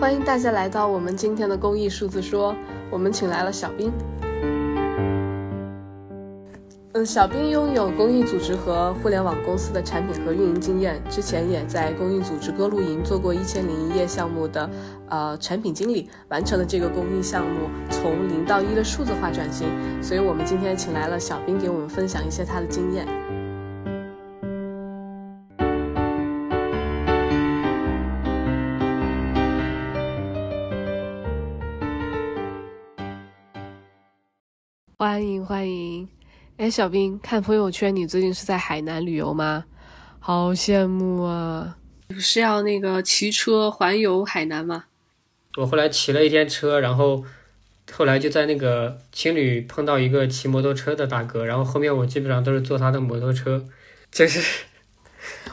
欢迎大家来到我们今天的公益数字说，我们请来了小兵。嗯，小兵拥有公益组织和互联网公司的产品和运营经验，之前也在公益组织歌露营做过一千零一夜项目的呃产品经理，完成了这个公益项目从零到一的数字化转型。所以我们今天请来了小兵，给我们分享一些他的经验。欢迎欢迎。哎，小兵，看朋友圈，你最近是在海南旅游吗？好羡慕啊！是要那个骑车环游海南吗？我后来骑了一天车，然后后来就在那个青旅碰到一个骑摩托车的大哥，然后后面我基本上都是坐他的摩托车，就是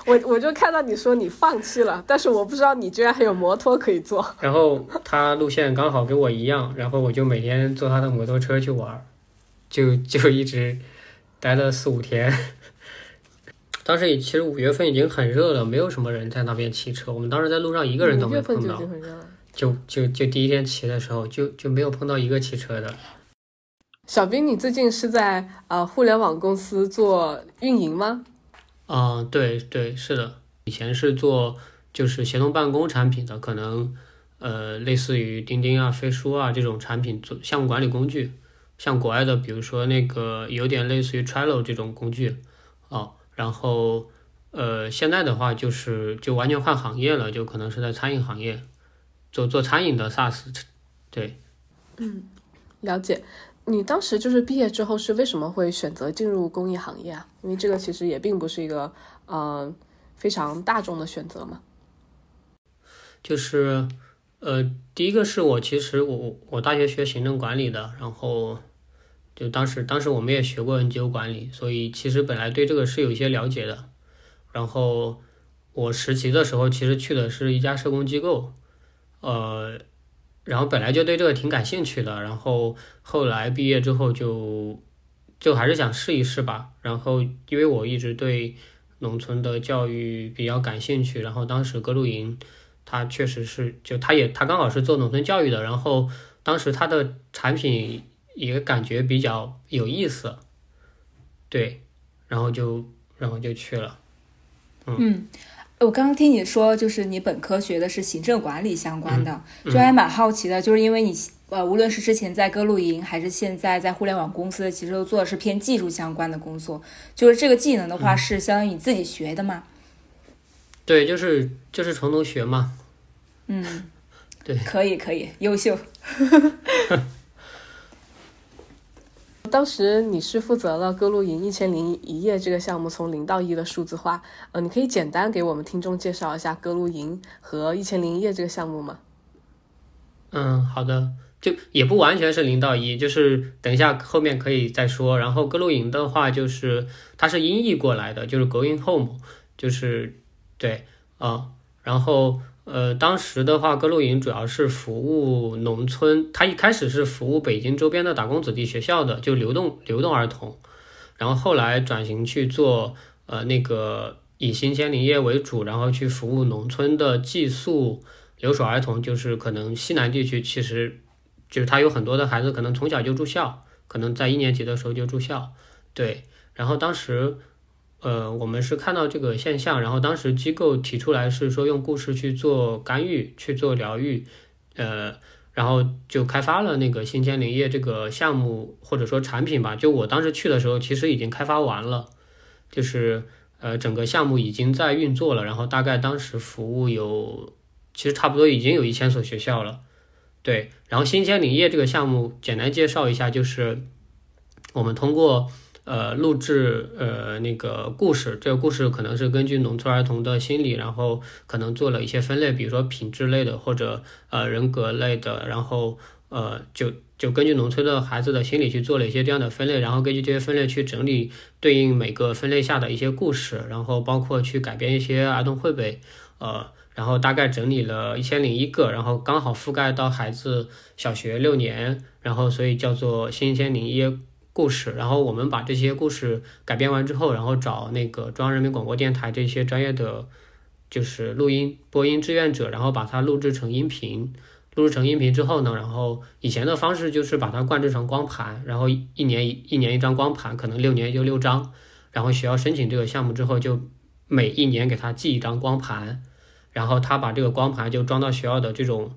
我我就看到你说你放弃了，但是我不知道你居然还有摩托可以坐。然后他路线刚好跟我一样，然后我就每天坐他的摩托车去玩，就 就一直。待了四五天，当时也其实五月份已经很热了，没有什么人在那边骑车。我们当时在路上一个人都没碰到，就就就第一天骑的时候就就没有碰到一个骑车的。小兵，你最近是在呃互联网公司做运营吗？嗯，对对是的，以前是做就是协同办公产品的，可能呃类似于钉钉啊、飞书啊这种产品做项目管理工具。像国外的，比如说那个有点类似于 Trello 这种工具，哦，然后呃，现在的话就是就完全换行业了，就可能是在餐饮行业做做餐饮的 SaaS，对，嗯，了解。你当时就是毕业之后是为什么会选择进入公益行业啊？因为这个其实也并不是一个呃非常大众的选择嘛。就是呃，第一个是我其实我我大学学行政管理的，然后。就当时，当时我们也学过 NGO 管理，所以其实本来对这个是有一些了解的。然后我实习的时候，其实去的是一家社工机构，呃，然后本来就对这个挺感兴趣的。然后后来毕业之后，就就还是想试一试吧。然后因为我一直对农村的教育比较感兴趣，然后当时歌路营，他确实是就他也他刚好是做农村教育的。然后当时他的产品。也感觉比较有意思，对，然后就然后就去了。嗯，我刚刚听你说，就是你本科学的是行政管理相关的，就还蛮好奇的，就是因为你呃，无论是之前在歌露营，还是现在在互联网公司，其实都做的是偏技术相关的工作。就是这个技能的话，是相当于你自己学的吗？对，就是就是从头学嘛。嗯，对，可以可以，优秀。当时你是负责了歌露营一千零一夜这个项目从零到一的数字化，呃，你可以简单给我们听众介绍一下歌露营和一千零一夜这个项目吗？嗯，好的，就也不完全是零到一，就是等一下后面可以再说。然后歌露营的话，就是它是音译过来的，就是 Going Home，就是对啊，然后。呃，当时的话，歌露营主要是服务农村，它一开始是服务北京周边的打工子弟学校的，就流动流动儿童，然后后来转型去做呃那个以新鲜林业为主，然后去服务农村的寄宿留守儿童，就是可能西南地区其实就是他有很多的孩子可能从小就住校，可能在一年级的时候就住校，对，然后当时。呃，我们是看到这个现象，然后当时机构提出来是说用故事去做干预，去做疗愈，呃，然后就开发了那个新千林业这个项目或者说产品吧。就我当时去的时候，其实已经开发完了，就是呃整个项目已经在运作了，然后大概当时服务有，其实差不多已经有一千所学校了，对。然后新千林业这个项目简单介绍一下，就是我们通过。呃，录制呃那个故事，这个故事可能是根据农村儿童的心理，然后可能做了一些分类，比如说品质类的或者呃人格类的，然后呃就就根据农村的孩子的心理去做了一些这样的分类，然后根据这些分类去整理对应每个分类下的一些故事，然后包括去改编一些儿童绘本，呃，然后大概整理了一千零一个，然后刚好覆盖到孩子小学六年，然后所以叫做新一千零一。故事，然后我们把这些故事改编完之后，然后找那个中央人民广播电台这些专业的就是录音播音志愿者，然后把它录制成音频。录制成音频之后呢，然后以前的方式就是把它灌制成光盘，然后一年一年一张光盘，可能六年就六张。然后学校申请这个项目之后，就每一年给他寄一张光盘，然后他把这个光盘就装到学校的这种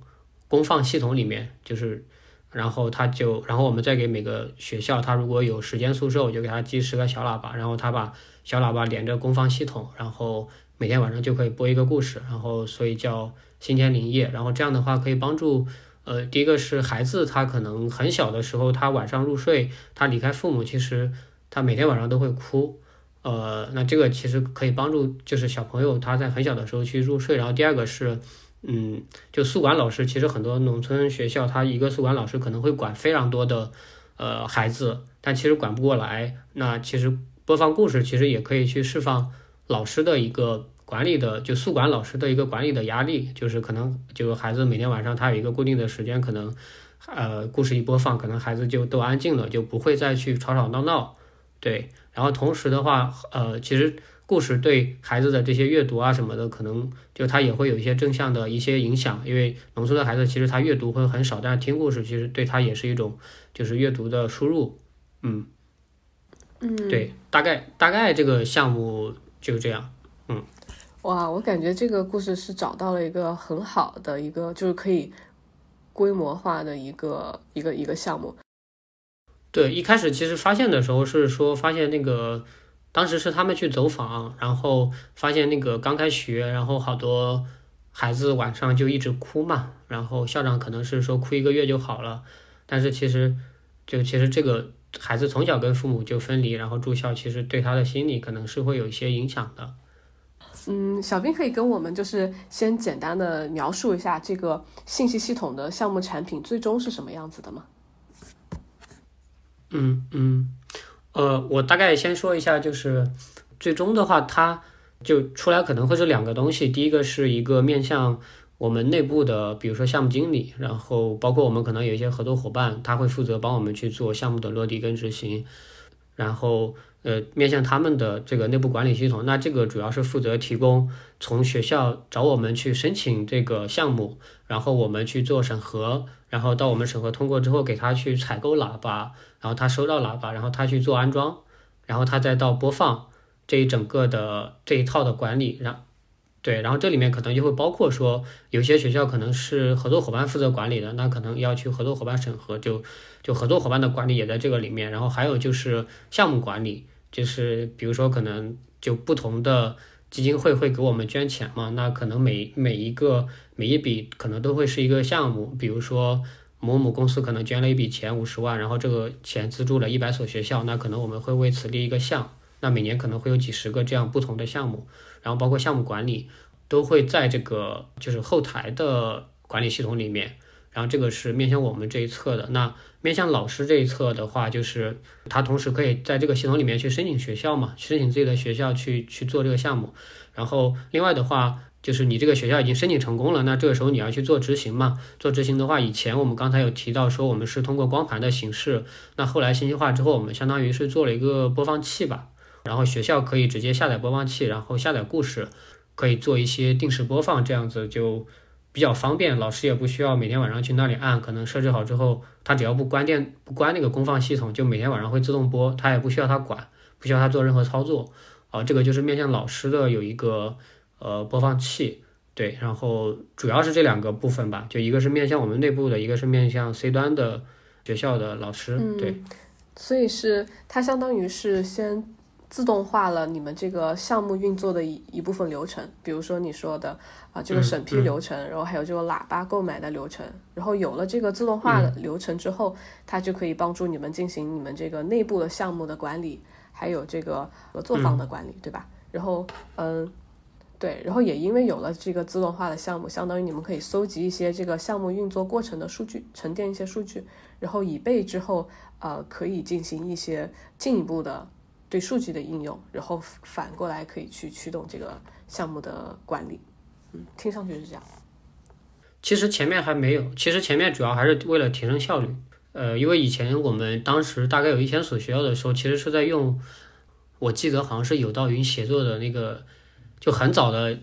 公放系统里面，就是，然后他就，然后我们再给每个学校，他如果有时间宿舍，我就给他寄十个小喇叭，然后他把小喇叭连着公放系统，然后每天晚上就可以播一个故事，然后所以叫。新天灵夜，然后这样的话可以帮助，呃，第一个是孩子，他可能很小的时候，他晚上入睡，他离开父母，其实他每天晚上都会哭，呃，那这个其实可以帮助，就是小朋友他在很小的时候去入睡。然后第二个是，嗯，就宿管老师，其实很多农村学校，他一个宿管老师可能会管非常多的，呃，孩子，但其实管不过来。那其实播放故事，其实也可以去释放老师的一个。管理的就宿管老师的一个管理的压力，就是可能就孩子每天晚上他有一个固定的时间，可能呃故事一播放，可能孩子就都安静了，就不会再去吵吵闹闹，对。然后同时的话，呃，其实故事对孩子的这些阅读啊什么的，可能就他也会有一些正向的一些影响，因为农村的孩子其实他阅读会很少，但是听故事其实对他也是一种就是阅读的输入，嗯嗯，对，大概大概这个项目就这样，嗯。哇，我感觉这个故事是找到了一个很好的一个，就是可以规模化的一个一个一个项目。对，一开始其实发现的时候是说发现那个，当时是他们去走访，然后发现那个刚开学，然后好多孩子晚上就一直哭嘛，然后校长可能是说哭一个月就好了，但是其实就其实这个孩子从小跟父母就分离，然后住校，其实对他的心理可能是会有一些影响的。嗯，小兵可以跟我们就是先简单的描述一下这个信息系统的项目产品最终是什么样子的吗？嗯嗯，呃，我大概先说一下，就是最终的话，它就出来可能会是两个东西。第一个是一个面向我们内部的，比如说项目经理，然后包括我们可能有一些合作伙伴，他会负责帮我们去做项目的落地跟执行，然后。呃，面向他们的这个内部管理系统，那这个主要是负责提供从学校找我们去申请这个项目，然后我们去做审核，然后到我们审核通过之后，给他去采购喇叭，然后他收到喇叭，然后他去做安装，然后他再到播放这一整个的这一套的管理，然对，然后这里面可能就会包括说，有些学校可能是合作伙伴负责管理的，那可能要去合作伙伴审核，就就合作伙伴的管理也在这个里面，然后还有就是项目管理。就是比如说，可能就不同的基金会会给我们捐钱嘛，那可能每每一个每一笔可能都会是一个项目。比如说某某公司可能捐了一笔钱五十万，然后这个钱资助了一百所学校，那可能我们会为此立一个项，那每年可能会有几十个这样不同的项目，然后包括项目管理都会在这个就是后台的管理系统里面。然后这个是面向我们这一侧的，那面向老师这一侧的话，就是他同时可以在这个系统里面去申请学校嘛，申请自己的学校去去做这个项目。然后另外的话，就是你这个学校已经申请成功了，那这个时候你要去做执行嘛。做执行的话，以前我们刚才有提到说我们是通过光盘的形式，那后来信息化之后，我们相当于是做了一个播放器吧，然后学校可以直接下载播放器，然后下载故事，可以做一些定时播放，这样子就。比较方便，老师也不需要每天晚上去那里按，可能设置好之后，他只要不关电、不关那个功放系统，就每天晚上会自动播，他也不需要他管，不需要他做任何操作。啊，这个就是面向老师的有一个呃播放器，对，然后主要是这两个部分吧，就一个是面向我们内部的，一个是面向 C 端的学校的老师，对。所以是它相当于是先。自动化了你们这个项目运作的一一部分流程，比如说你说的啊这个审批流程，然后还有这个喇叭购买的流程，然后有了这个自动化的流程之后，它就可以帮助你们进行你们这个内部的项目的管理，还有这个合作方的管理，对吧？然后嗯，对，然后也因为有了这个自动化的项目，相当于你们可以搜集一些这个项目运作过程的数据，沉淀一些数据，然后以备之后呃可以进行一些进一步的。对数据的应用，然后反过来可以去驱动这个项目的管理。嗯，听上去是这样。其实前面还没有，其实前面主要还是为了提升效率。呃，因为以前我们当时大概有一千所学校的时候，其实是在用，我记得好像是有道云协作的那个，就很早的，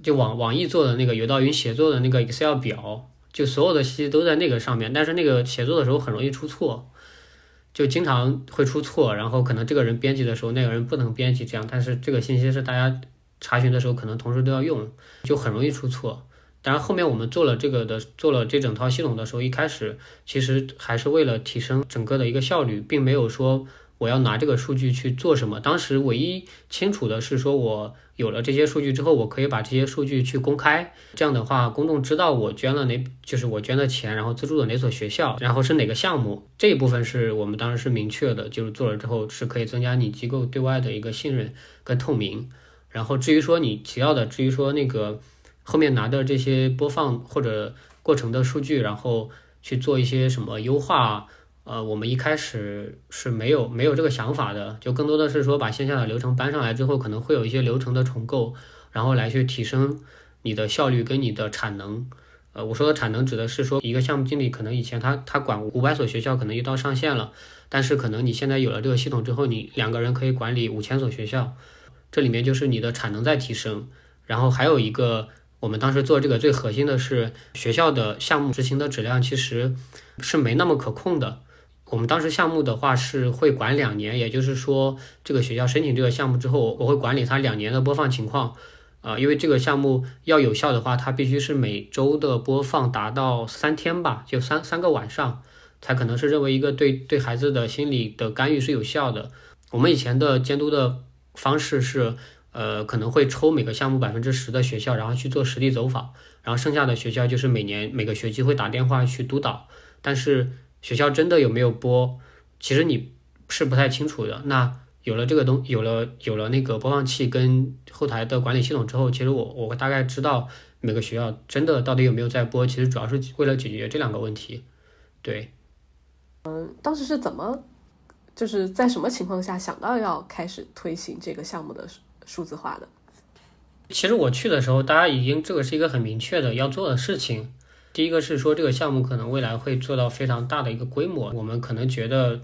就网网易做的那个有道云协作的那个 Excel 表，就所有的信息都在那个上面，但是那个协作的时候很容易出错，就经常会出错，然后可能这个人编辑的时候那个人不能编辑这样，但是这个信息是大家查询的时候可能同时都要用，就很容易出错。当然后面我们做了这个的，做了这整套系统的时候，一开始其实还是为了提升整个的一个效率，并没有说我要拿这个数据去做什么。当时唯一清楚的是说，我有了这些数据之后，我可以把这些数据去公开，这样的话公众知道我捐了哪，就是我捐的钱，然后资助的哪所学校，然后是哪个项目，这一部分是我们当时是明确的，就是做了之后是可以增加你机构对外的一个信任跟透明。然后至于说你提到的，至于说那个。后面拿的这些播放或者过程的数据，然后去做一些什么优化，呃，我们一开始是没有没有这个想法的，就更多的是说把线下的流程搬上来之后，可能会有一些流程的重构，然后来去提升你的效率跟你的产能。呃，我说的产能指的是说一个项目经理可能以前他他管五百所学校，可能一到上线了，但是可能你现在有了这个系统之后，你两个人可以管理五千所学校，这里面就是你的产能在提升，然后还有一个。我们当时做这个最核心的是学校的项目执行的质量其实是没那么可控的。我们当时项目的话是会管两年，也就是说这个学校申请这个项目之后，我会管理它两年的播放情况。啊，因为这个项目要有效的话，它必须是每周的播放达到三天吧，就三三个晚上，才可能是认为一个对对孩子的心理的干预是有效的。我们以前的监督的方式是。呃，可能会抽每个项目百分之十的学校，然后去做实地走访，然后剩下的学校就是每年每个学期会打电话去督导。但是学校真的有没有播，其实你是不太清楚的。那有了这个东，有了有了那个播放器跟后台的管理系统之后，其实我我大概知道每个学校真的到底有没有在播。其实主要是为了解决这两个问题。对，嗯，当时是怎么，就是在什么情况下想到要开始推行这个项目的？数字化的，其实我去的时候，大家已经这个是一个很明确的要做的事情。第一个是说这个项目可能未来会做到非常大的一个规模，我们可能觉得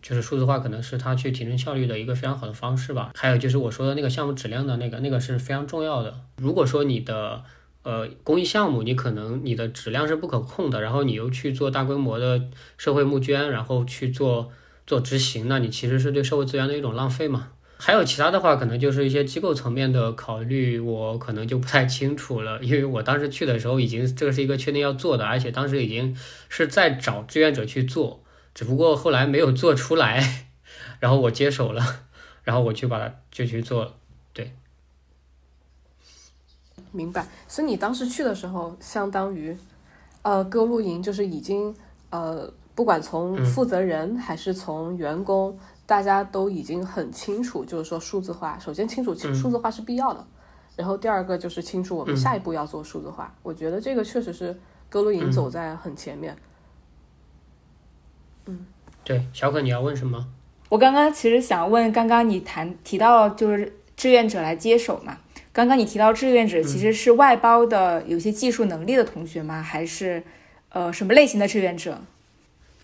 就是数字化可能是它去提升效率的一个非常好的方式吧。还有就是我说的那个项目质量的那个，那个是非常重要的。如果说你的呃公益项目你可能你的质量是不可控的，然后你又去做大规模的社会募捐，然后去做做执行，那你其实是对社会资源的一种浪费嘛。还有其他的话，可能就是一些机构层面的考虑，我可能就不太清楚了。因为我当时去的时候，已经这个是一个确定要做的，而且当时已经是在找志愿者去做，只不过后来没有做出来，然后我接手了，然后我去把它就去做了。对，明白。所以你当时去的时候，相当于，呃，歌露营就是已经，呃，不管从负责人还是从员工。大家都已经很清楚，就是说数字化，首先清楚数字化是必要的，然后第二个就是清楚我们下一步要做数字化。我觉得这个确实是歌露营走在很前面。嗯，对，小可你要问什么？我刚刚其实想问，刚刚你谈提到就是志愿者来接手嘛？刚刚你提到志愿者其实是外包的，有些技术能力的同学吗？还是呃什么类型的志愿者？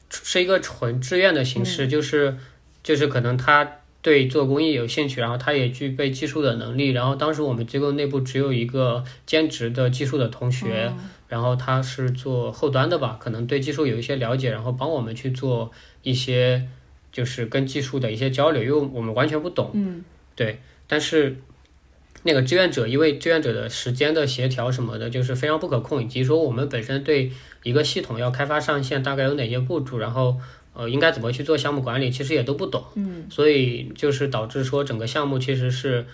是一个纯志愿的形式，就是。就是可能他对做公益有兴趣，然后他也具备技术的能力。然后当时我们机构内部只有一个兼职的技术的同学，然后他是做后端的吧，可能对技术有一些了解，然后帮我们去做一些就是跟技术的一些交流，因为我们完全不懂。嗯，对。但是那个志愿者，因为志愿者的时间的协调什么的，就是非常不可控，以及说我们本身对一个系统要开发上线，大概有哪些步骤，然后。呃，应该怎么去做项目管理，其实也都不懂，嗯，所以就是导致说整个项目其实是，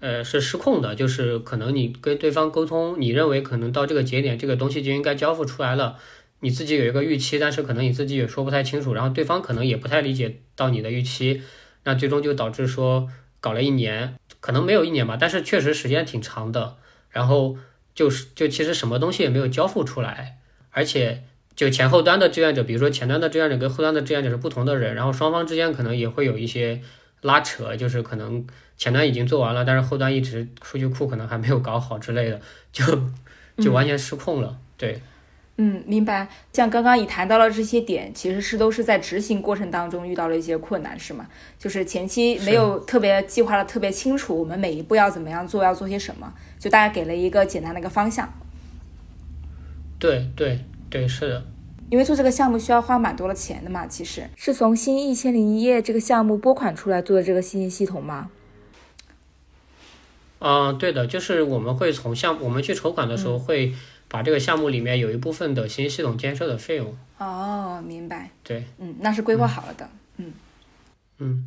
呃，是失控的，就是可能你跟对方沟通，你认为可能到这个节点，这个东西就应该交付出来了，你自己有一个预期，但是可能你自己也说不太清楚，然后对方可能也不太理解到你的预期，那最终就导致说搞了一年，可能没有一年吧，但是确实时间挺长的，然后就是就其实什么东西也没有交付出来，而且。就前后端的志愿者，比如说前端的志愿者跟后端的志愿者是不同的人，然后双方之间可能也会有一些拉扯，就是可能前端已经做完了，但是后端一直数据库可能还没有搞好之类的，就 就完全失控了。对，嗯，明白。像刚刚你谈到了这些点，其实是都是在执行过程当中遇到了一些困难，是吗？就是前期没有特别计划的特别清楚，我们每一步要怎么样做，要做些什么，就大家给了一个简单的一个方向。对对对，是的。因为做这个项目需要花蛮多的钱的嘛，其实是从新一千零一夜这个项目拨款出来做的这个信息系统吗？嗯，对的，就是我们会从项我们去筹款的时候，会把这个项目里面有一部分的信息系统建设的费用。哦，明白。对，嗯，那是规划好了的。嗯嗯。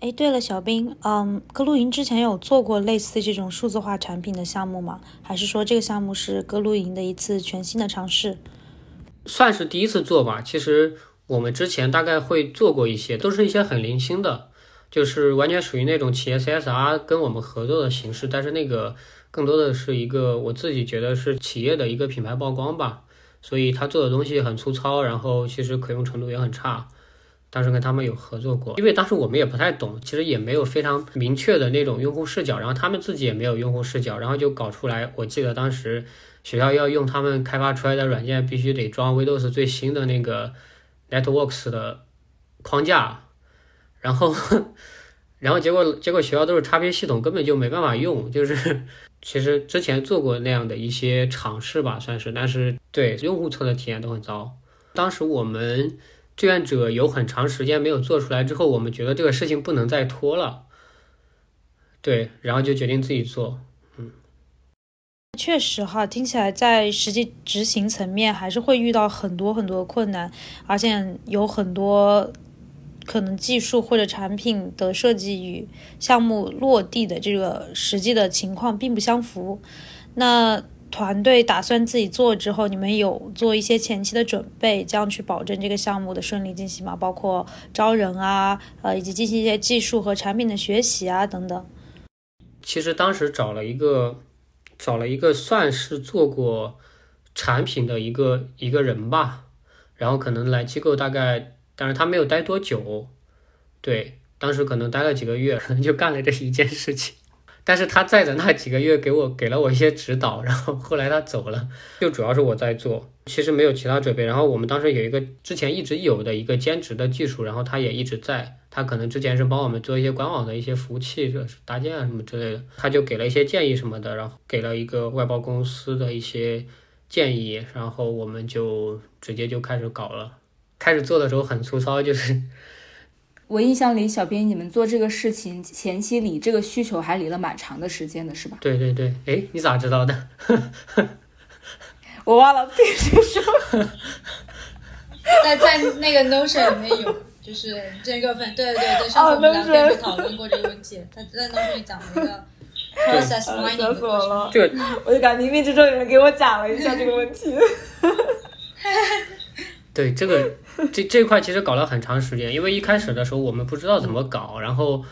哎，对了，小兵，嗯，歌露营之前有做过类似这种数字化产品的项目吗？还是说这个项目是歌露营的一次全新的尝试？算是第一次做吧。其实我们之前大概会做过一些，都是一些很零星的，就是完全属于那种企业 CSR 跟我们合作的形式。但是那个更多的是一个我自己觉得是企业的一个品牌曝光吧。所以他做的东西很粗糙，然后其实可用程度也很差。当时跟他们有合作过，因为当时我们也不太懂，其实也没有非常明确的那种用户视角，然后他们自己也没有用户视角，然后就搞出来。我记得当时。学校要用他们开发出来的软件，必须得装 Windows 最新的那个 Networks 的框架，然后，然后结果结果学校都是 XP 系统，根本就没办法用。就是其实之前做过那样的一些尝试吧，算是，但是对用户侧的体验都很糟。当时我们志愿者有很长时间没有做出来，之后我们觉得这个事情不能再拖了，对，然后就决定自己做。确实哈，听起来在实际执行层面还是会遇到很多很多困难，而且有很多可能技术或者产品的设计与项目落地的这个实际的情况并不相符。那团队打算自己做之后，你们有做一些前期的准备，这样去保证这个项目的顺利进行吗？包括招人啊，呃，以及进行一些技术和产品的学习啊等等。其实当时找了一个。找了一个算是做过产品的一个一个人吧，然后可能来机构大概，但是他没有待多久，对，当时可能待了几个月，可 能就干了这一件事情。但是他在的那几个月给我给了我一些指导，然后后来他走了，就主要是我在做，其实没有其他准备。然后我们当时有一个之前一直有的一个兼职的技术，然后他也一直在，他可能之前是帮我们做一些官网的一些服务器这搭建啊什么之类的，他就给了一些建议什么的，然后给了一个外包公司的一些建议，然后我们就直接就开始搞了。开始做的时候很粗糙，就是。我印象里，小编你们做这个事情前期理这个需求还理了蛮长的时间的，是吧？对对对，哎，你咋知道的？我忘了必须说。在在那个 Notion 里面有，就是这个粉，对对对，上次我们两个人讨论过这个问题。他在 Notion 里讲了一个 process mining 的过程。对，我就感觉冥冥之中有人给我讲了一下这个问题。对这个这这块其实搞了很长时间，因为一开始的时候我们不知道怎么搞，然后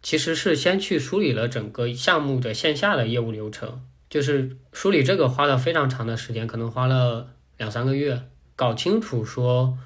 其实是先去梳理了整个项目的线下的业务流程，就是梳理这个花了非常长的时间，可能花了两三个月，搞清楚说，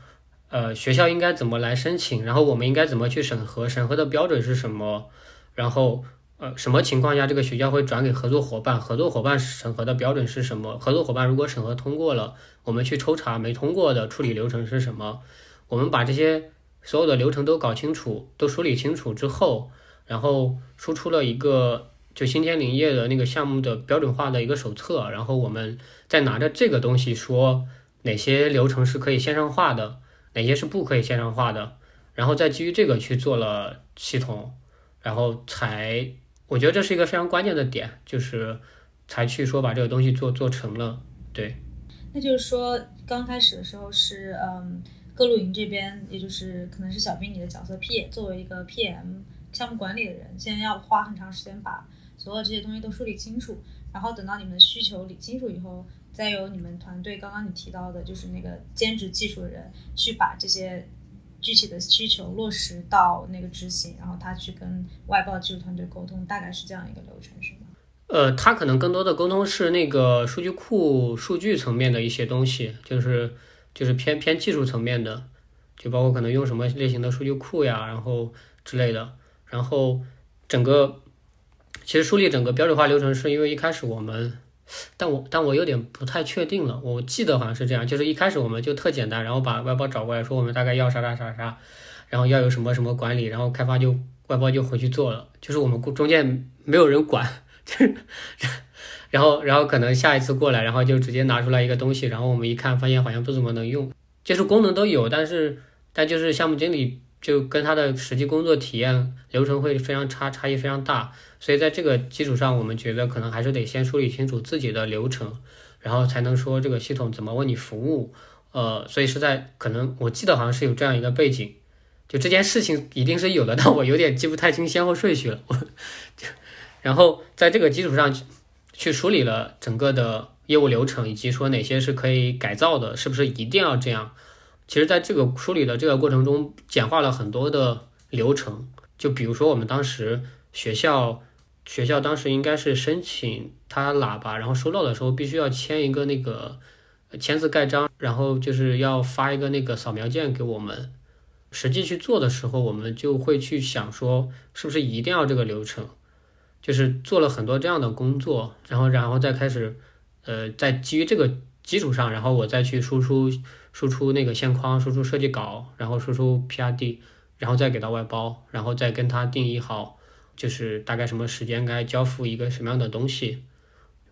呃学校应该怎么来申请，然后我们应该怎么去审核，审核的标准是什么，然后。呃，什么情况下这个学校会转给合作伙伴？合作伙伴审核的标准是什么？合作伙伴如果审核通过了，我们去抽查没通过的处理流程是什么？我们把这些所有的流程都搞清楚，都梳理清楚之后，然后输出了一个就新天林业的那个项目的标准化的一个手册，然后我们再拿着这个东西说哪些流程是可以线上化的，哪些是不可以线上化的，然后再基于这个去做了系统，然后才。我觉得这是一个非常关键的点，就是才去说把这个东西做做成了。对，那就是说刚开始的时候是嗯，各路营这边，也就是可能是小兵你的角色 P，作为一个 PM 项目管理的人，先要花很长时间把所有这些东西都梳理清楚，然后等到你们的需求理清楚以后，再由你们团队刚刚你提到的，就是那个兼职技术的人去把这些。具体的需求落实到那个执行，然后他去跟外包技术团队沟通，大概是这样一个流程，是吗？呃，他可能更多的沟通是那个数据库数据层面的一些东西，就是就是偏偏技术层面的，就包括可能用什么类型的数据库呀，然后之类的。然后整个其实梳理整个标准化流程，是因为一开始我们但我但我有点不太确定了，我记得好像是这样，就是一开始我们就特简单，然后把外包找过来说我们大概要啥啥啥啥，然后要有什么什么管理，然后开发就外包就回去做了，就是我们中间没有人管，就是 然后然后可能下一次过来，然后就直接拿出来一个东西，然后我们一看发现好像不怎么能用，就是功能都有，但是但就是项目经理就跟他的实际工作体验流程会非常差，差异非常大。所以在这个基础上，我们觉得可能还是得先梳理清楚自己的流程，然后才能说这个系统怎么为你服务。呃，所以是在可能我记得好像是有这样一个背景，就这件事情一定是有的，但我有点记不太清先后顺序了。我，然后在这个基础上去梳理了整个的业务流程，以及说哪些是可以改造的，是不是一定要这样？其实，在这个梳理的这个过程中，简化了很多的流程。就比如说我们当时学校。学校当时应该是申请他喇叭，然后收到的时候必须要签一个那个签字盖章，然后就是要发一个那个扫描件给我们。实际去做的时候，我们就会去想说，是不是一定要这个流程？就是做了很多这样的工作，然后然后再开始，呃，在基于这个基础上，然后我再去输出输出那个线框，输出设计稿，然后输出 PRD，然后再给到外包，然后再跟他定义好。就是大概什么时间该交付一个什么样的东西，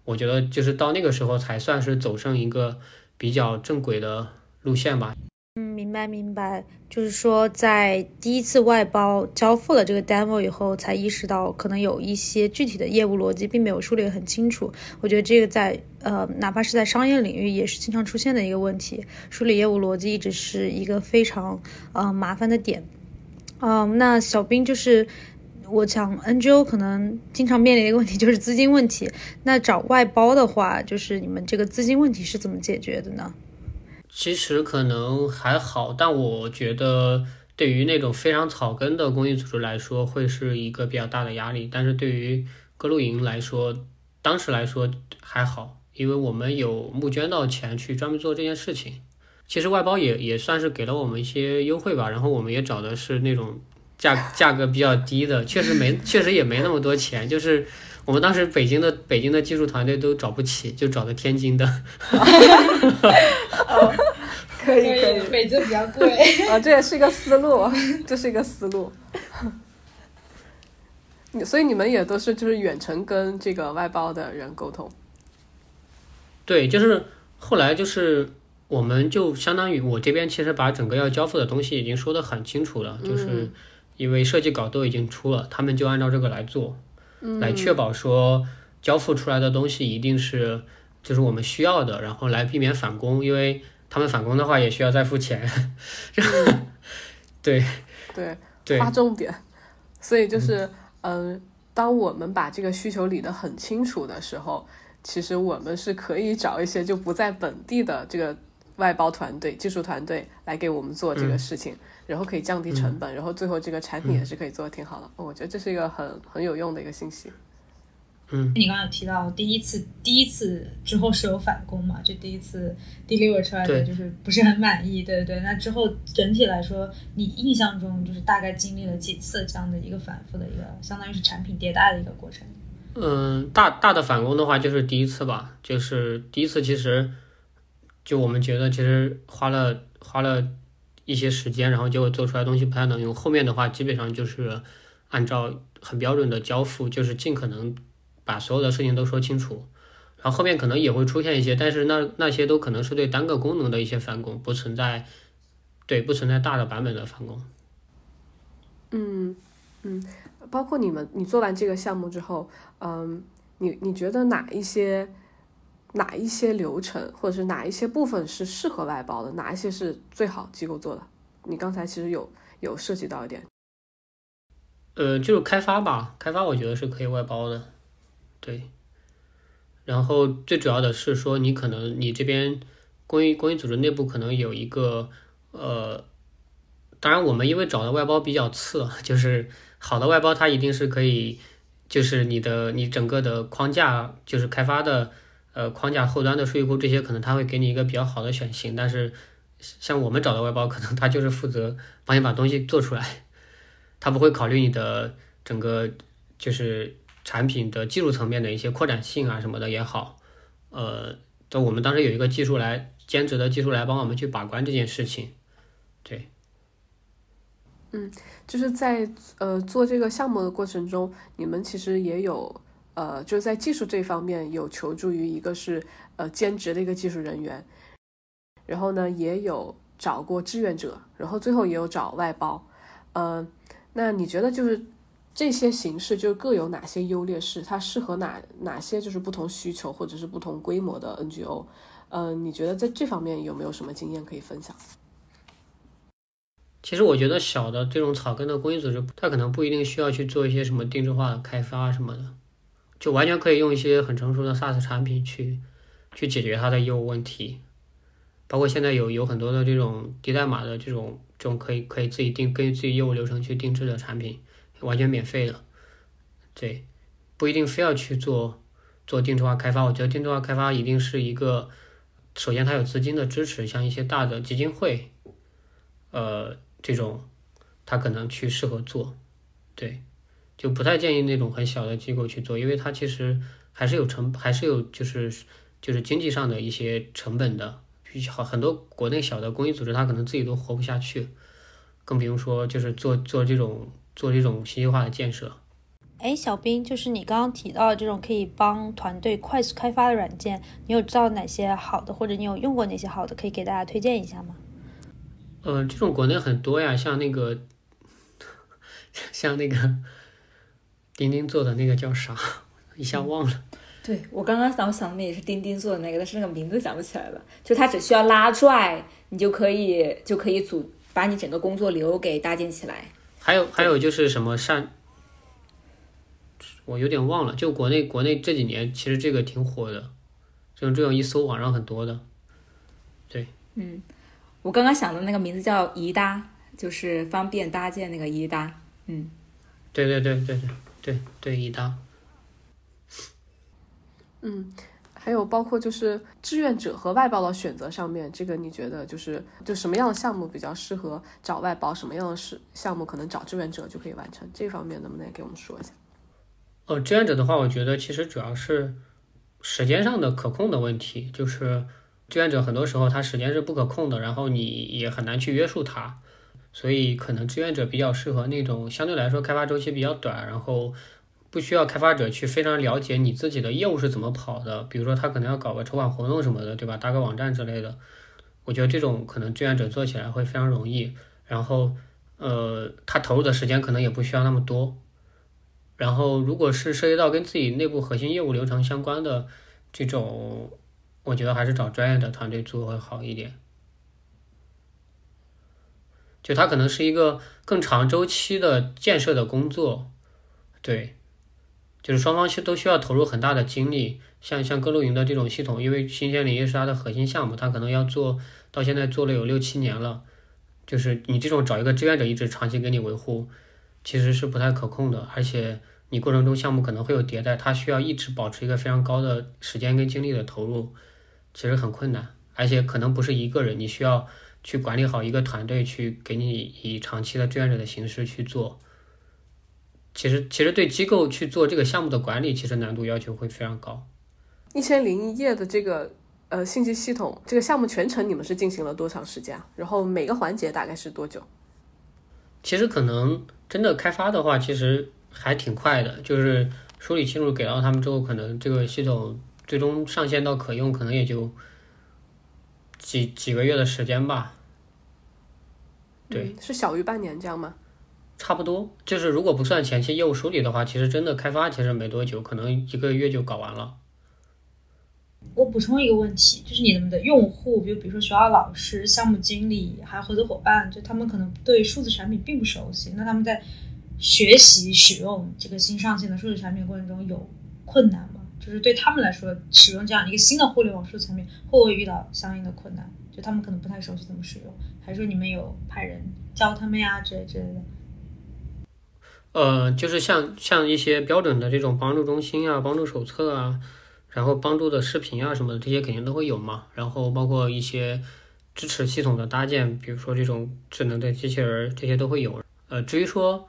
我觉得就是到那个时候才算是走上一个比较正轨的路线吧。嗯，明白明白，就是说在第一次外包交付了这个 demo 以后，才意识到可能有一些具体的业务逻辑并没有梳理得很清楚。我觉得这个在呃，哪怕是在商业领域也是经常出现的一个问题，梳理业务逻辑一直是一个非常呃麻烦的点。嗯，那小兵就是。我想，NGO 可能经常面临的一个问题就是资金问题。那找外包的话，就是你们这个资金问题是怎么解决的呢？其实可能还好，但我觉得对于那种非常草根的公益组织来说，会是一个比较大的压力。但是对于各露营来说，当时来说还好，因为我们有募捐到钱去专门做这件事情。其实外包也也算是给了我们一些优惠吧。然后我们也找的是那种。价价格比较低的，确实没，确实也没那么多钱。就是我们当时北京的北京的技术团队都找不起，就找的天津的。可以可以，北京比较贵。啊，这也是一个思路，这是一个思路。所以你们也都是就是远程跟这个外包的人沟通。对，就是后来就是我们就相当于我这边其实把整个要交付的东西已经说的很清楚了，就是。因为设计稿都已经出了，他们就按照这个来做，来确保说交付出来的东西一定是就是我们需要的，然后来避免返工，因为他们返工的话也需要再付钱。对对 对，划重点。所以就是嗯，当我们把这个需求理得很清楚的时候，其实我们是可以找一些就不在本地的这个外包团队、技术团队来给我们做这个事情。然后可以降低成本，然后最后这个产品也是可以做的挺好的。我觉得这是一个很很有用的一个信息。嗯，你刚刚有提到第一次，第一次之后是有返工嘛？就第一次 deliver 出来的就是不是很满意，对对对。那之后整体来说，你印象中就是大概经历了几次这样的一个反复的一个，相当于是产品迭代的一个过程。嗯，大大的返工的话就是第一次吧，就是第一次其实就我们觉得其实花了花了。一些时间，然后结果做出来东西不太能用。后面的话，基本上就是按照很标准的交付，就是尽可能把所有的事情都说清楚。然后后面可能也会出现一些，但是那那些都可能是对单个功能的一些返工，不存在对不存在大的版本的返工。嗯嗯，包括你们，你做完这个项目之后，嗯，你你觉得哪一些？哪一些流程或者是哪一些部分是适合外包的，哪一些是最好机构做的？你刚才其实有有涉及到一点，呃，就是开发吧，开发我觉得是可以外包的，对。然后最主要的是说，你可能你这边公益公益组织内部可能有一个呃，当然我们因为找的外包比较次，就是好的外包它一定是可以，就是你的你整个的框架就是开发的。呃，框架后端的数据库这些可能他会给你一个比较好的选型，但是像我们找的外包，可能他就是负责帮你把东西做出来，他不会考虑你的整个就是产品的技术层面的一些扩展性啊什么的也好，呃，就我们当时有一个技术来兼职的技术来帮我们去把关这件事情，对。嗯，就是在呃做这个项目的过程中，你们其实也有呃，就是在技术这方面有求助于一个是呃兼职的一个技术人员，然后呢也有找过志愿者，然后最后也有找外包，呃，那你觉得就是这些形式就各有哪些优劣势？它适合哪哪些就是不同需求或者是不同规模的 NGO？呃，你觉得在这方面有没有什么经验可以分享？其实我觉得小的这种草根的公益组织，它可能不一定需要去做一些什么定制化的开发什么的，就完全可以用一些很成熟的 SaaS 产品去去解决它的业务问题。包括现在有有很多的这种低代码的这种这种可以可以自己定根据自己业务流程去定制的产品，完全免费的。对，不一定非要去做做定制化开发。我觉得定制化开发一定是一个，首先它有资金的支持，像一些大的基金会，呃。这种，他可能去适合做，对，就不太建议那种很小的机构去做，因为它其实还是有成，还是有就是就是经济上的一些成本的。好，很多国内小的公益组织，它可能自己都活不下去，更不用说就是做做这种做这种信息化的建设。哎，小兵，就是你刚刚提到这种可以帮团队快速开发的软件，你有知道哪些好的，或者你有用过哪些好的，可以给大家推荐一下吗？呃，这种国内很多呀，像那个，像那个钉钉做的那个叫啥？一下忘了。对我刚刚想想的也是钉钉做的那个，但是那个名字想不起来了。就它只需要拉拽，你就可以就可以组把你整个工作流给搭建起来。还有还有就是什么善，我有点忘了。就国内国内这几年其实这个挺火的，这种这种一搜网上很多的。对，嗯。我刚刚想的那个名字叫宜搭，就是方便搭建那个宜搭。嗯，对对对对对对对一刀。嗯，还有包括就是志愿者和外包的选择上面，这个你觉得就是就什么样的项目比较适合找外包，什么样的是项目可能找志愿者就可以完成？这方面能不能给我们说一下？呃，志愿者的话，我觉得其实主要是时间上的可控的问题，就是。志愿者很多时候他时间是不可控的，然后你也很难去约束他，所以可能志愿者比较适合那种相对来说开发周期比较短，然后不需要开发者去非常了解你自己的业务是怎么跑的，比如说他可能要搞个筹款活动什么的，对吧？搭个网站之类的，我觉得这种可能志愿者做起来会非常容易，然后呃，他投入的时间可能也不需要那么多，然后如果是涉及到跟自己内部核心业务流程相关的这种。我觉得还是找专业的团队做会好一点，就它可能是一个更长周期的建设的工作，对，就是双方需都需要投入很大的精力。像像各露营的这种系统，因为新鲜林业是它的核心项目，它可能要做到现在做了有六七年了，就是你这种找一个志愿者一直长期给你维护，其实是不太可控的，而且你过程中项目可能会有迭代，它需要一直保持一个非常高的时间跟精力的投入。其实很困难，而且可能不是一个人，你需要去管理好一个团队，去给你以长期的志愿者的形式去做。其实，其实对机构去做这个项目的管理，其实难度要求会非常高。一千零一夜的这个呃信息系统，这个项目全程你们是进行了多长时间？然后每个环节大概是多久？其实可能真的开发的话，其实还挺快的，就是梳理清楚给到他们之后，可能这个系统。最终上线到可用，可能也就几几个月的时间吧。对，是小于半年这样吗？差不多，就是如果不算前期业务梳理的话，其实真的开发其实没多久，可能一个月就搞完了。我补充一个问题，就是你们的用户，比如比如说学校老师、项目经理，还有合作伙伴，就他们可能对数字产品并不熟悉，那他们在学习使用这个新上线的数字产品过程中有困难吗？就是对他们来说，使用这样一个新的互联网数字产品，会不会遇到相应的困难？就他们可能不太熟悉怎么使用，还是说你们有派人教他们呀之类之类的？呃，就是像像一些标准的这种帮助中心啊、帮助手册啊，然后帮助的视频啊什么的，这些肯定都会有嘛。然后包括一些支持系统的搭建，比如说这种智能的机器人，这些都会有。呃，至于说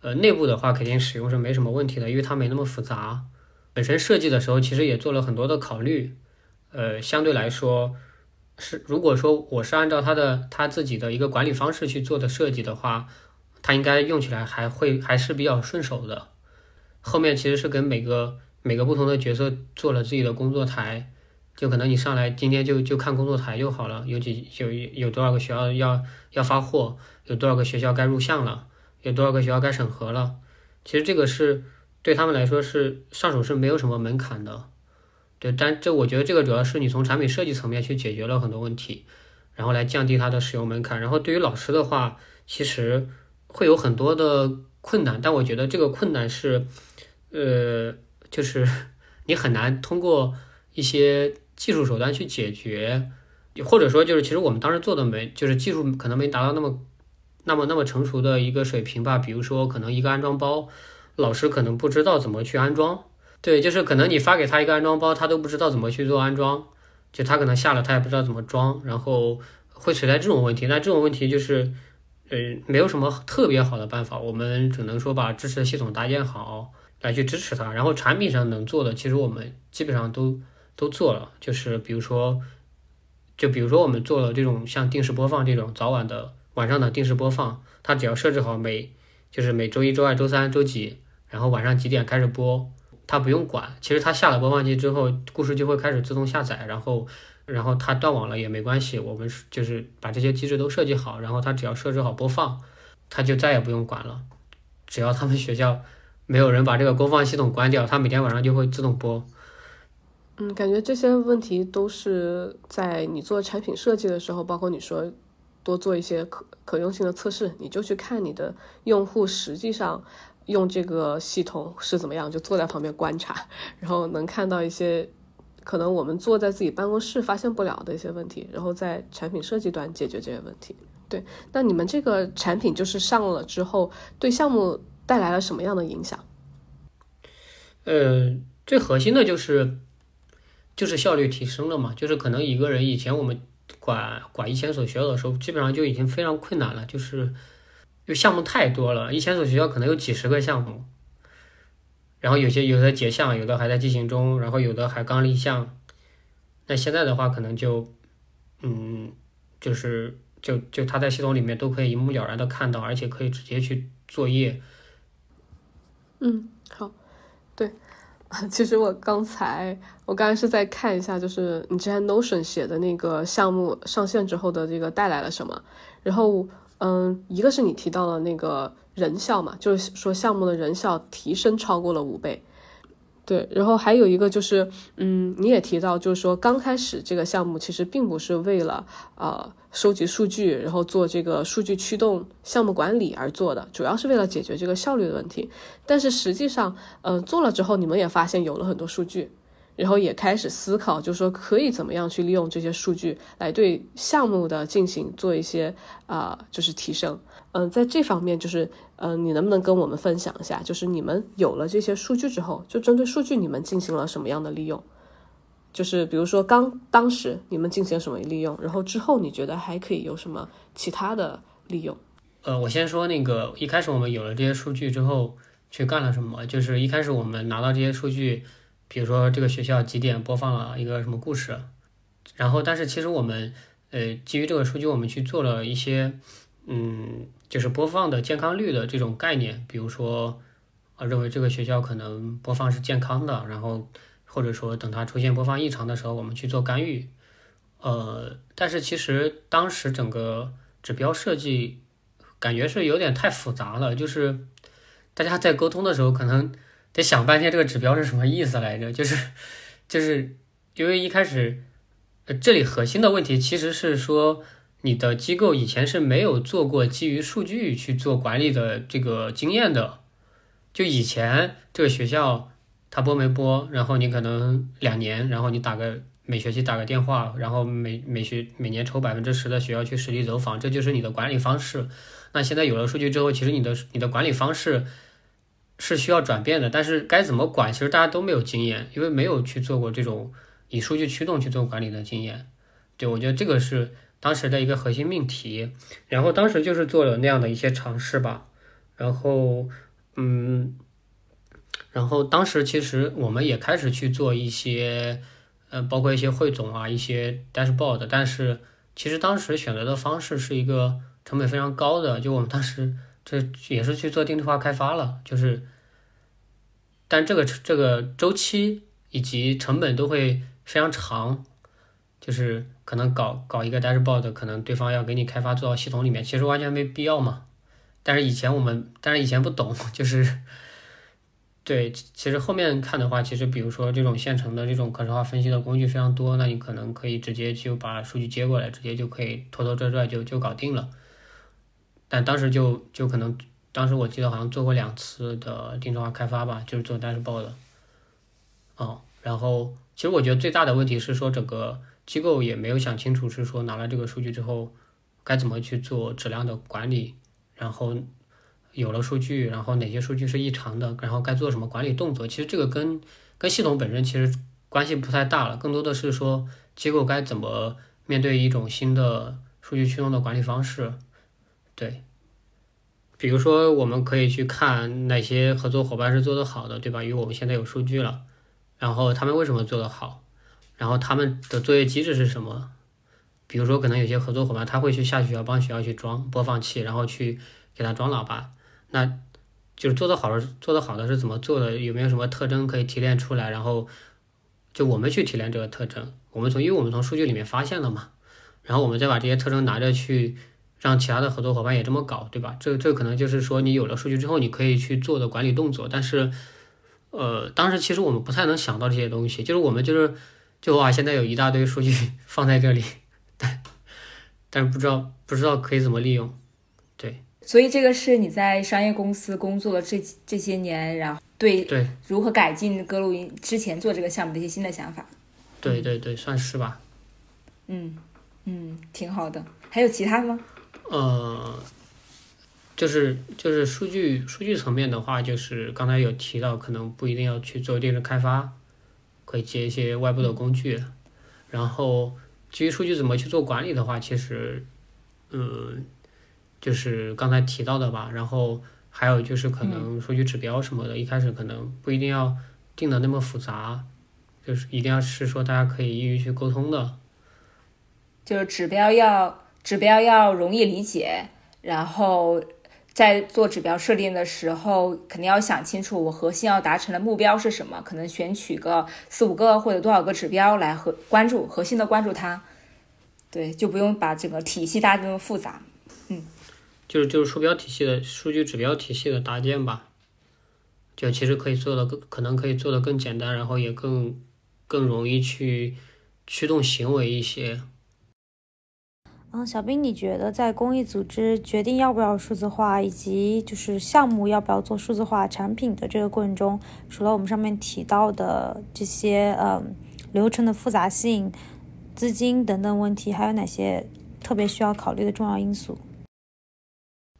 呃内部的话，肯定使用是没什么问题的，因为它没那么复杂。本身设计的时候，其实也做了很多的考虑，呃，相对来说是，如果说我是按照他的他自己的一个管理方式去做的设计的话，他应该用起来还会还是比较顺手的。后面其实是跟每个每个不同的角色做了自己的工作台，就可能你上来今天就就看工作台就好了，有几有有多少个学校要要发货，有多少个学校该入项了，有多少个学校该审核了。其实这个是对他们来说是上手是没有什么门槛的，对，但这我觉得这个主要是你从产品设计层面去解决了很多问题，然后来降低它的使用门槛。然后对于老师的话，其实会有很多的困难，但我觉得这个困难是。呃，就是 你很难通过一些技术手段去解决，或者说就是其实我们当时做的没，就是技术可能没达到那么那么那么成熟的一个水平吧。比如说，可能一个安装包，老师可能不知道怎么去安装。对，就是可能你发给他一个安装包，他都不知道怎么去做安装，就他可能下了他也不知道怎么装，然后会存在这种问题。那这种问题就是，呃，没有什么特别好的办法，我们只能说把支持的系统搭建好。来去支持它，然后产品上能做的，其实我们基本上都都做了。就是比如说，就比如说我们做了这种像定时播放这种早晚的晚上的定时播放，它只要设置好每就是每周一周二周三周几，然后晚上几点开始播，它不用管。其实它下了播放器之后，故事就会开始自动下载，然后然后它断网了也没关系，我们就是把这些机制都设计好，然后它只要设置好播放，它就再也不用管了。只要他们 学校。没有人把这个播放系统关掉，它每天晚上就会自动播。嗯，感觉这些问题都是在你做产品设计的时候，包括你说多做一些可可用性的测试，你就去看你的用户实际上用这个系统是怎么样，就坐在旁边观察，然后能看到一些可能我们坐在自己办公室发现不了的一些问题，然后在产品设计端解决这些问题。对，那你们这个产品就是上了之后对项目。带来了什么样的影响？呃，最核心的就是就是效率提升了嘛。就是可能一个人以前我们管管一千所学校的时候，基本上就已经非常困难了，就是就项目太多了，一千所学校可能有几十个项目，然后有些有的结项，有的还在进行中，然后有的还刚立项。那现在的话，可能就嗯，就是就就他在系统里面都可以一目了然的看到，而且可以直接去作业。嗯，好，对，其实我刚才我刚才是在看一下，就是你之前 Notion 写的那个项目上线之后的这个带来了什么，然后嗯，一个是你提到了那个人效嘛，就是说项目的人效提升超过了五倍。对，然后还有一个就是，嗯，你也提到，就是说刚开始这个项目其实并不是为了呃收集数据，然后做这个数据驱动项目管理而做的，主要是为了解决这个效率的问题。但是实际上，嗯，做了之后，你们也发现有了很多数据。然后也开始思考，就是说可以怎么样去利用这些数据来对项目的进行做一些啊，就是提升。嗯，在这方面，就是嗯，你能不能跟我们分享一下，就是你们有了这些数据之后，就针对数据你们进行了什么样的利用？就是比如说刚当时你们进行什么利用，然后之后你觉得还可以有什么其他的利用？呃，我先说那个一开始我们有了这些数据之后去干了什么，就是一开始我们拿到这些数据。比如说这个学校几点播放了一个什么故事，然后但是其实我们呃基于这个数据，我们去做了一些嗯就是播放的健康率的这种概念，比如说啊认为这个学校可能播放是健康的，然后或者说等它出现播放异常的时候，我们去做干预。呃，但是其实当时整个指标设计感觉是有点太复杂了，就是大家在沟通的时候可能。得想半天这个指标是什么意思来着？就是，就是因为一开始，这里核心的问题其实是说，你的机构以前是没有做过基于数据去做管理的这个经验的。就以前这个学校他播没播，然后你可能两年，然后你打个每学期打个电话，然后每每学每年抽百分之十的学校去实地走访，这就是你的管理方式。那现在有了数据之后，其实你的你的管理方式。是需要转变的，但是该怎么管，其实大家都没有经验，因为没有去做过这种以数据驱动去做管理的经验。对我觉得这个是当时的一个核心命题，然后当时就是做了那样的一些尝试吧。然后，嗯，然后当时其实我们也开始去做一些呃，包括一些汇总啊，一些 dashboard，但是其实当时选择的方式是一个成本非常高的，就我们当时这也是去做定制化开发了，就是，但这个这个周期以及成本都会非常长，就是可能搞搞一个 dashboard，可能对方要给你开发做到系统里面，其实完全没必要嘛。但是以前我们，但是以前不懂，就是。对，其实后面看的话，其实比如说这种现成的这种可视化分析的工具非常多，那你可能可以直接就把数据接过来，直接就可以拖拖拽拽就就搞定了。但当时就就可能，当时我记得好像做过两次的定制化开发吧，就是做 dashboard。哦，然后其实我觉得最大的问题是说整个机构也没有想清楚，是说拿了这个数据之后该怎么去做质量的管理，然后。有了数据，然后哪些数据是异常的，然后该做什么管理动作？其实这个跟跟系统本身其实关系不太大了，更多的是说机构该怎么面对一种新的数据驱动的管理方式。对，比如说我们可以去看哪些合作伙伴是做得好的，对吧？因为我们现在有数据了，然后他们为什么做得好？然后他们的作业机制是什么？比如说可能有些合作伙伴他会去下学校帮学校去装播放器，然后去给他装喇叭。那就是做得好的，做得好的是怎么做的？有没有什么特征可以提炼出来？然后就我们去提炼这个特征，我们从因为我们从数据里面发现了嘛，然后我们再把这些特征拿着去让其他的合作伙伴也这么搞，对吧？这这可能就是说你有了数据之后你可以去做的管理动作。但是呃，当时其实我们不太能想到这些东西，就是我们就是就哇，现在有一大堆数据 放在这里，但但是不知道不知道可以怎么利用，对。所以这个是你在商业公司工作了这这些年，然后对对如何改进歌录音之前做这个项目的一些新的想法。对对对，算是吧。嗯嗯，挺好的。还有其他的吗？呃，就是就是数据数据层面的话，就是刚才有提到，可能不一定要去做定制开发，可以接一些外部的工具。然后基于数据怎么去做管理的话，其实嗯。就是刚才提到的吧，然后还有就是可能数据指标什么的，一开始可能不一定要定的那么复杂，就是一定要是说大家可以易于去沟通的。就是指标要指标要容易理解，然后在做指标设定的时候，肯定要想清楚我核心要达成的目标是什么，可能选取个四五个或者多少个指标来和关注核心的关注它，对，就不用把整个体系搭这么复杂，嗯。就是就是数标体系的数据指标体系的搭建吧，就其实可以做的更可能可以做的更简单，然后也更更容易去驱动行为一些。嗯，小兵，你觉得在公益组织决定要不要数字化，以及就是项目要不要做数字化产品的这个过程中，除了我们上面提到的这些嗯流程的复杂性、资金等等问题，还有哪些特别需要考虑的重要因素？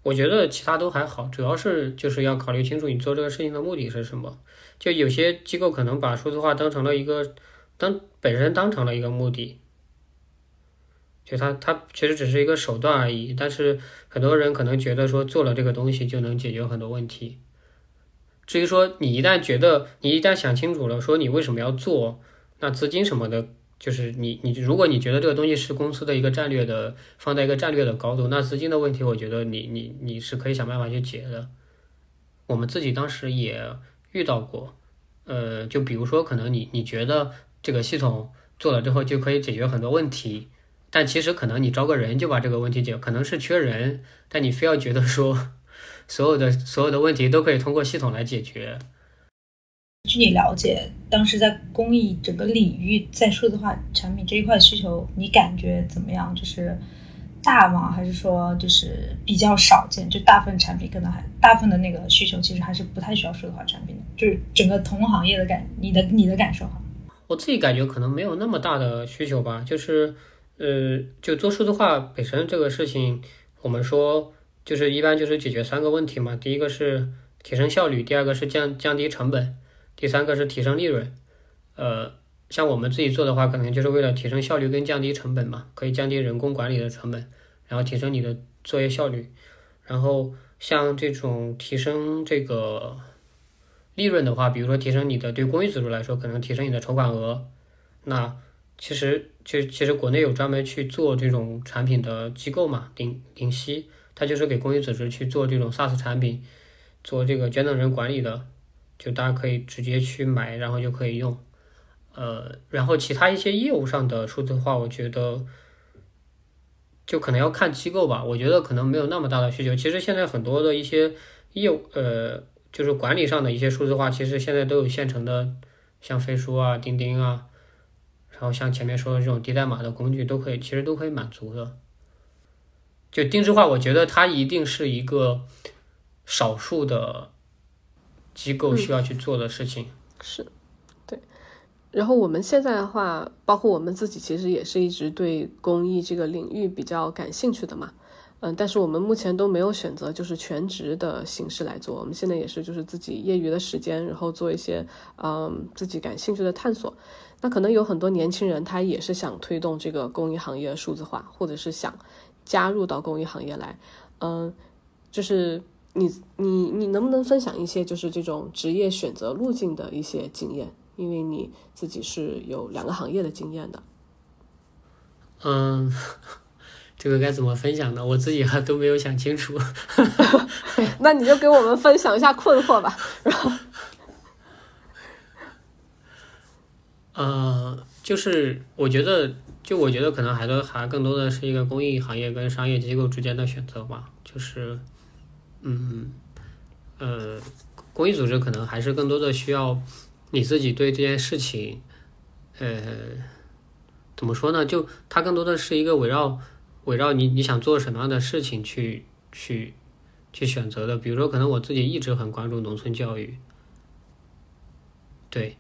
我觉得其他都还好，主要是就是要考虑清楚你做这个事情的目的是什么。就有些机构可能把数字化当成了一个当本身当成了一个目的，就它它其实只是一个手段而已。但是很多人可能觉得说做了这个东西就能解决很多问题。至于说你一旦觉得你一旦想清楚了，说你为什么要做，那资金什么的。就是你，你如果你觉得这个东西是公司的一个战略的，放在一个战略的高度，那资金的问题，我觉得你你你是可以想办法去解的。我们自己当时也遇到过，呃，就比如说可能你你觉得这个系统做了之后就可以解决很多问题，但其实可能你招个人就把这个问题解，可能是缺人，但你非要觉得说所有的所有的问题都可以通过系统来解决。据你了解，当时在公益整个领域，在数字化产品这一块需求，你感觉怎么样？就是大吗？还是说就是比较少见？就大部分产品可能还大部分的那个需求，其实还是不太需要数字化产品的。就是整个同行业的感，你的你的感受哈？我自己感觉可能没有那么大的需求吧。就是呃，就做数字化本身这个事情，我们说就是一般就是解决三个问题嘛。第一个是提升效率，第二个是降降低成本。第三个是提升利润，呃，像我们自己做的话，可能就是为了提升效率跟降低成本嘛，可以降低人工管理的成本，然后提升你的作业效率。然后像这种提升这个利润的话，比如说提升你的对公益组织来说，可能提升你的筹款额，那其实就其实国内有专门去做这种产品的机构嘛，灵灵犀，它就是给公益组织去做这种 SaaS 产品，做这个捐赠人管理的，就大家可以直接去买，然后就可以用。呃，然后其他一些业务上的数字化，我觉得就可能要看机构吧。我觉得可能没有那么大的需求。其实现在很多的一些业务，呃，就是管理上的一些数字化，其实现在都有现成的，像飞书啊、钉钉啊。然后像前面说的这种低代码的工具都可以，其实都可以满足的。就定制化，我觉得它一定是一个少数的机构需要去做的事情。是，对。然后我们现在的话，包括我们自己，其实也是一直对公益这个领域比较感兴趣的嘛。嗯，但是我们目前都没有选择就是全职的形式来做。我们现在也是就是自己业余的时间，然后做一些嗯自己感兴趣的探索。那可能有很多年轻人，他也是想推动这个公益行业数字化，或者是想加入到公益行业来。嗯，就是你你你能不能分享一些就是这种职业选择路径的一些经验？因为你自己是有两个行业的经验的。嗯，这个该怎么分享呢？我自己还都没有想清楚。那你就给我们分享一下困惑吧，然后。呃，就是我觉得，就我觉得可能还多还更多的是一个公益行业跟商业机构之间的选择吧。就是，嗯，呃，公益组织可能还是更多的需要你自己对这件事情，呃，怎么说呢？就它更多的是一个围绕围绕你你想做什么样的事情去去去选择的。比如说，可能我自己一直很关注农村教育，对。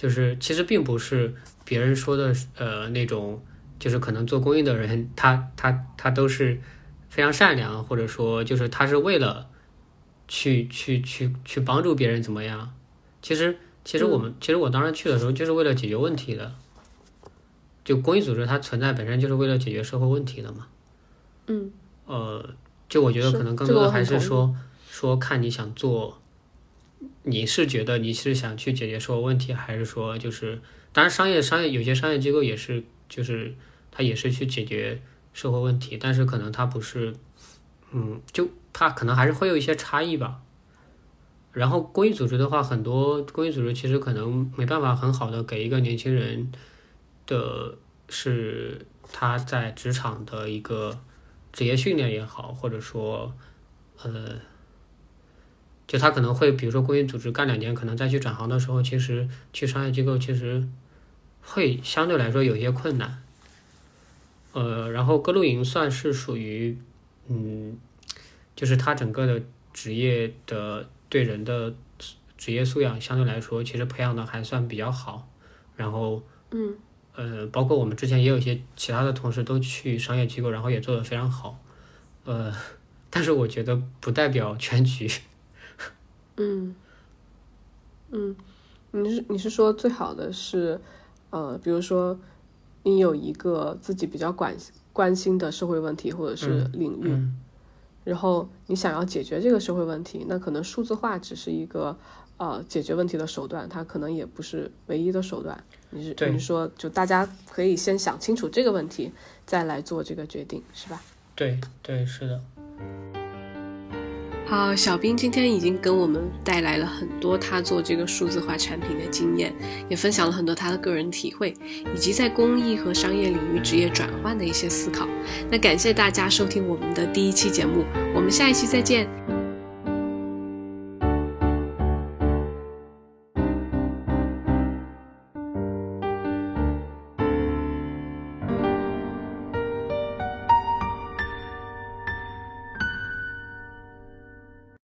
就是其实并不是别人说的，呃，那种就是可能做公益的人，他他他都是非常善良，或者说就是他是为了去去去去帮助别人怎么样？其实其实我们其实我当时去的时候就是为了解决问题的，就公益组织它存在本身就是为了解决社会问题的嘛。嗯。呃，就我觉得可能更多的还是说说看你想做。你是觉得你是想去解决社会问题，还是说就是，当然商业商业有些商业机构也是，就是它也是去解决社会问题，但是可能它不是，嗯，就它可能还是会有一些差异吧。然后公益组织的话，很多公益组织其实可能没办法很好的给一个年轻人的是他在职场的一个职业训练也好，或者说呃。就他可能会，比如说公益组织干两年，可能再去转行的时候，其实去商业机构其实会相对来说有一些困难。呃，然后歌露营算是属于，嗯，就是他整个的职业的对人的职业素养相对来说，其实培养的还算比较好。然后，嗯，呃，包括我们之前也有一些其他的同事都去商业机构，然后也做的非常好。呃，但是我觉得不代表全局。嗯，嗯，你是你是说最好的是，呃，比如说你有一个自己比较关关心的社会问题或者是领域，然后你想要解决这个社会问题，那可能数字化只是一个呃解决问题的手段，它可能也不是唯一的手段。你是你是说就大家可以先想清楚这个问题，再来做这个决定，是吧？对对，是的。好，小兵今天已经跟我们带来了很多他做这个数字化产品的经验，也分享了很多他的个人体会，以及在公益和商业领域职业转换的一些思考。那感谢大家收听我们的第一期节目，我们下一期再见。